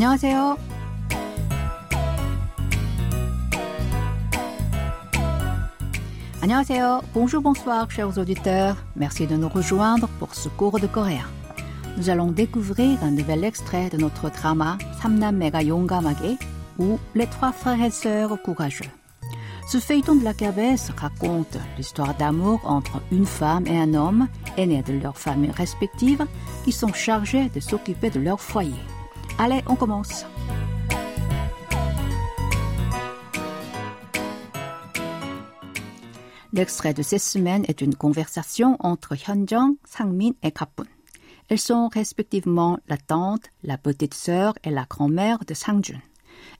안녕하세요. 안녕하세요. Bonjour, bonsoir, chers auditeurs. Merci de nous rejoindre pour ce cours de coréen. Nous allons découvrir un nouvel extrait de notre drama 삼남매가 용감하게 ou Les trois frères et sœurs courageux. Ce feuilleton de la Cavesse raconte l'histoire d'amour entre une femme et un homme aînés de leurs familles respectives qui sont chargés de s'occuper de leur foyer. Allez, on commence. L'extrait de cette semaine est une conversation entre Hyunjong, Sangmin et Kapun. Elles sont respectivement la tante, la petite sœur et la grand-mère de Sangjun.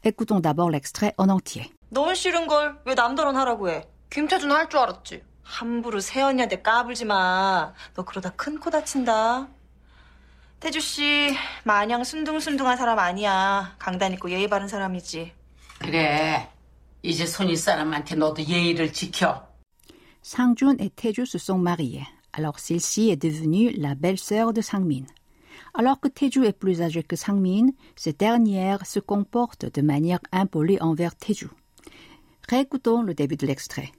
Écoutons d'abord l'extrait en entier. 넌 싫은 걸 왜 남더러 하라고 해? 김태준 할 줄 알았지. 함부로 세연이한테 까불지 마. 너 그러다 큰 코 다친다. 태주 씨 마냥 순둥순둥한 사람 아니야. 강단 있고 예의 바른 사람이지. 그래. 이제 손윗 사람한테 너도 예의를 지켜. Sangjun et Taeju se sont mariés. Alors celle-ci est devenue la belle-sœur de Sangmin. Alors que Taeju est plus âgée que Sangmin, cette dernière se comporte de manière impolie envers Taeju. Réécoutons le début de l'extrait.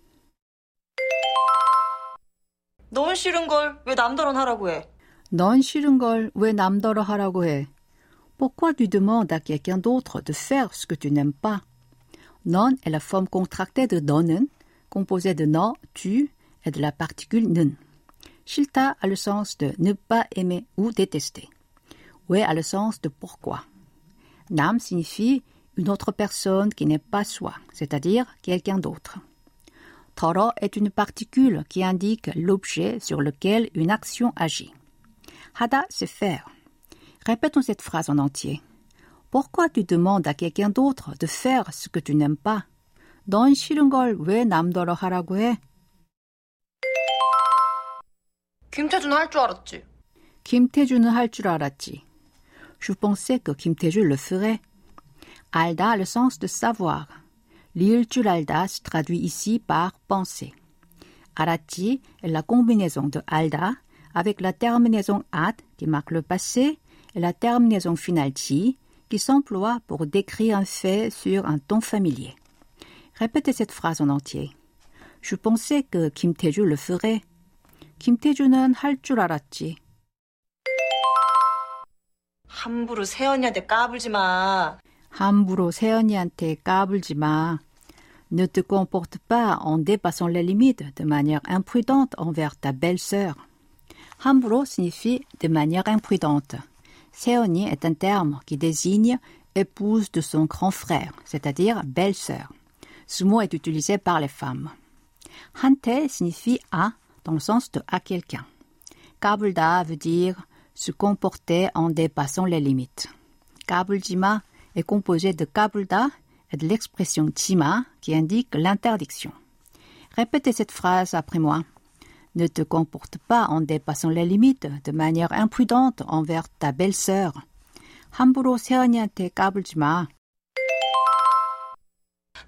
넌 싫은 걸 왜 남더러 하라고 해? 넌 싫은 걸 왜 남더러 하라고 해? Pourquoi tu demandes à quelqu'un d'autre de faire ce que tu n'aimes pas? Non est la forme contractée de 너는, composée de no, tu, et de la particule 는. 싫다 a le sens de ne pas aimer ou détester. 왜 a le sens de pourquoi. 남 signifie une autre personne qui n'est pas soi, c'est-à-dire quelqu'un d'autre. 더러 est une particule qui indique l'objet sur lequel une action agit. 하다, c'est faire. Répétons cette phrase en entier. Pourquoi tu demandes à quelqu'un d'autre de faire ce que tu n'aimes pas? 넌 싫은 걸 왜 남더러 하라고 해? 김태준 할 줄 알았지. 김태준은 할 줄 알았지. Je pensais que 김태준 le ferait. 알다 a le sens de savoir. Lire 줄 알다 se traduit ici par penser. 알았지 est la combinaison de 알다 avec la terminaison at qui marque le passé et la terminaison finale ti qui s'emploie pour décrire un fait sur un ton familier. Répétez cette phrase en entier. Je pensais que 김태주 le ferait. 김태주는 할 줄 알았지. 함부로 세연이한테 까불지 마. 함부로 세연이한테 까불지 마. Ne te comporte pas en dépassant les limites de manière imprudente envers ta belle-sœur. 함부로 signifie de manière imprudente. 세연이 est un terme qui désigne épouse de son grand frère, c'est-à-dire belle-sœur. Ce mot est utilisé par les femmes. 한테 signifie à dans le sens de à quelqu'un. 까불다 veut dire se comporter en dépassant les limites. 까불지마 est composé de 까불다 et de l'expression tima qui indique l'interdiction. Répétez cette phrase après moi. Ne te comporte pas en dépassant les limites de manière imprudente envers ta belle-sœur. 함부로 세연이한테 까불지 마.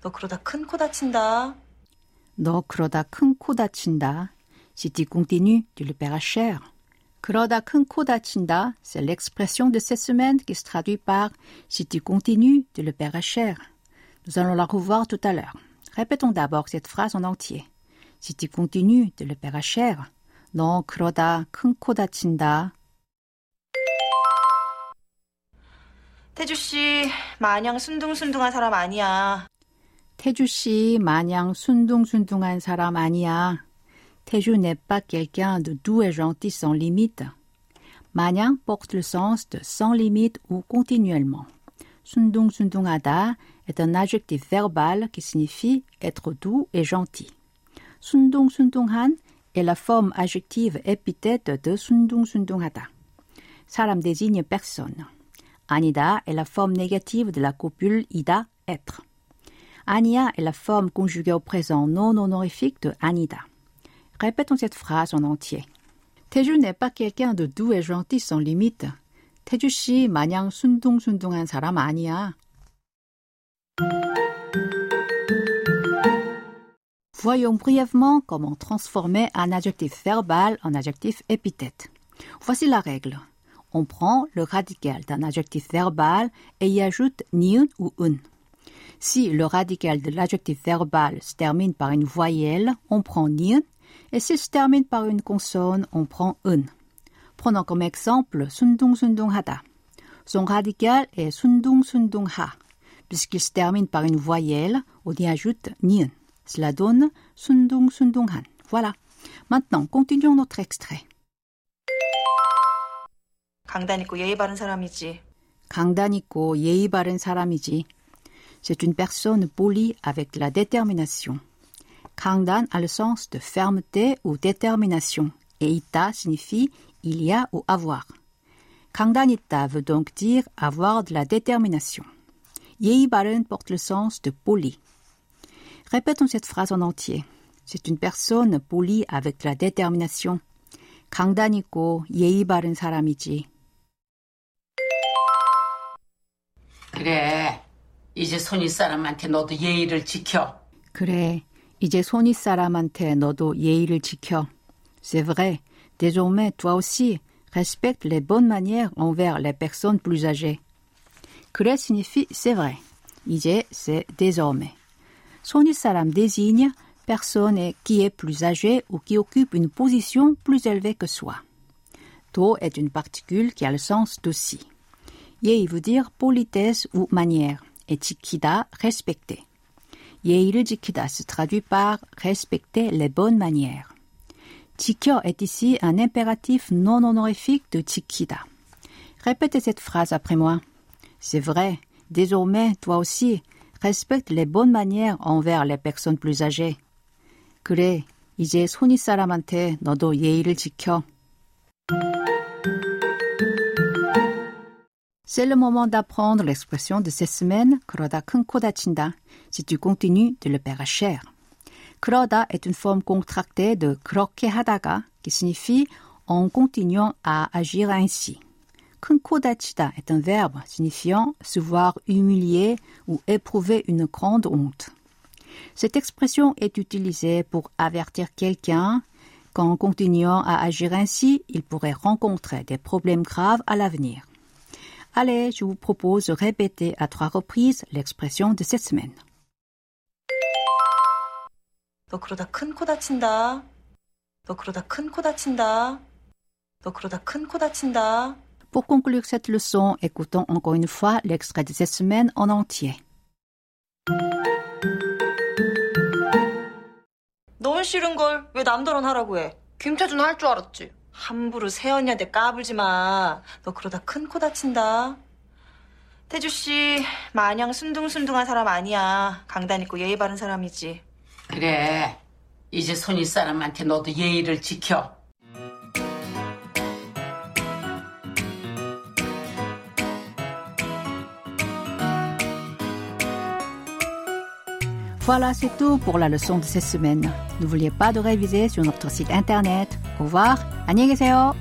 너 그러다 큰 코 다친다. 너 그러다 큰 코 다친다. Si tu continues, tu le paieras cher. 그러다 큰 코 다친다, c'est l'expression de cette semaine qui se traduit par si tu continues, tu le paieras cher. Nous allons la revoir tout à l'heure. Répétons d'abord cette phrase en entier. Si tu continues, tu le paieras cher. 너 그러다 큰 코 다친다. 태주 씨 마냥 순둥순둥한 사람 아니야. 태주 씨 마냥 순둥순둥한 사람 아니야. 태주 n'est pas quelqu'un de doux et gentil sans limite. 마냥 porte le sens de sans limite ou continuellement. 순둥순둥하다 est un adjectif verbal qui signifie être doux et gentil. 순둥순둥한 est la forme adjective épithète de 순둥순둥하다. 사람 désigne personne. 아니다 est la forme négative de la copule ida, être. 아니야 est la forme conjuguée au présent non honorifique de 아니다. Répétons cette phrase en entier. 태주 n'est pas quelqu'un de doux et gentil sans limite. 태주 씨 마냥 순둥순둥한 사람 아니야. Voyons brièvement comment transformer un adjectif verbal en adjectif épithète. Voici la règle. on prend le radical d'un adjectif verbal et y ajoute niun ou un. Si le radical de l'adjectif verbal se termine par une voyelle, on prend niun, et s'il se termine par une consonne, on prend un. Prenons comme exemple sundung hada. Son radical est sundung ha. Puisqu'il se termine par une voyelle, on y ajoute niun. Cela donne sundung han. Voilà. Maintenant, continuons notre extrait. 강단 있고 예의 바른 사람이지. 강단 있고 예의 바른 사람이지. C'est une personne polie avec la détermination. 강단 a le sens de fermeté ou détermination et ita signifie il y a ou avoir. 강단 veut donc dire avoir de la détermination. 예의 바른 porte le sens de poli. Répétons cette phrase en entier. C'est une personne polie avec de la détermination. 강단 있고 예의 바른 사람이지. 그래. 이제 손윗 사람한테 너도 예의를 지켜. 그래. 이제 손윗 사람한테 너도 예의를 지켜. C'est vrai. Désormais, toi aussi, respecte les bonnes manières envers les personnes plus âgées. 그래 signifie c'est vrai. 이제 c'est désormais. Sonisalam désigne personne qui est plus âgée ou qui occupe une position plus élevée que soi. To est une particule qui a le sens de si. Yei veut dire politesse ou manière, et jikida respecter. Yei le jikida se traduit par respecter les bonnes manières. Jikyo est ici un impératif non honorifique de jikida. Répétez cette phrase après moi. C'est vrai, désormais, toi aussi, respecte les bonnes manières envers les personnes plus âgées. 그래, 이제 손윗 사람한테 너도 예의를 지켜. C'est le moment d'apprendre l'expression de cette semaine, 그러다 큰 다친다, si tu continues de le perdre à cher. 그러다 est une forme contractée de 그렇게 하다가, qui signifie en continuant à agir ainsi. 큰 다치다 est un verbe signifiant se voir humilié ou éprouver une grande honte. Cette expression est utilisée pour avertir quelqu'un qu'en continuant à agir ainsi, il pourrait rencontrer des problèmes graves à l'avenir. Allez, je vous propose de répéter à trois reprises l'expression de cette semaine. 너 그러다 큰 코 다친다. 너 그러다 큰 코 다친다. 너 그러다 큰 코 다친다. Pour conclure cette leçon, écoutons encore une fois l'extrait de cette semaine en entier. 너무 싫은 걸 왜 남들은 하라고 해? 김태준 할 줄 알았지. 함부로 세연이한테 까불지 마. 너 그러다 큰 코 다친다. 태주 씨 마냥 순둥순둥한 사람 아니야. 강단 있고 예의 바른 사람이지. 그래. 이제 손윗 사람한테 너도 예의를 지켜. Voilà, c'est tout pour la leçon de cette semaine. N'oubliez pas de réviser sur notre site internet. Au revoir. 안녕히 계세요.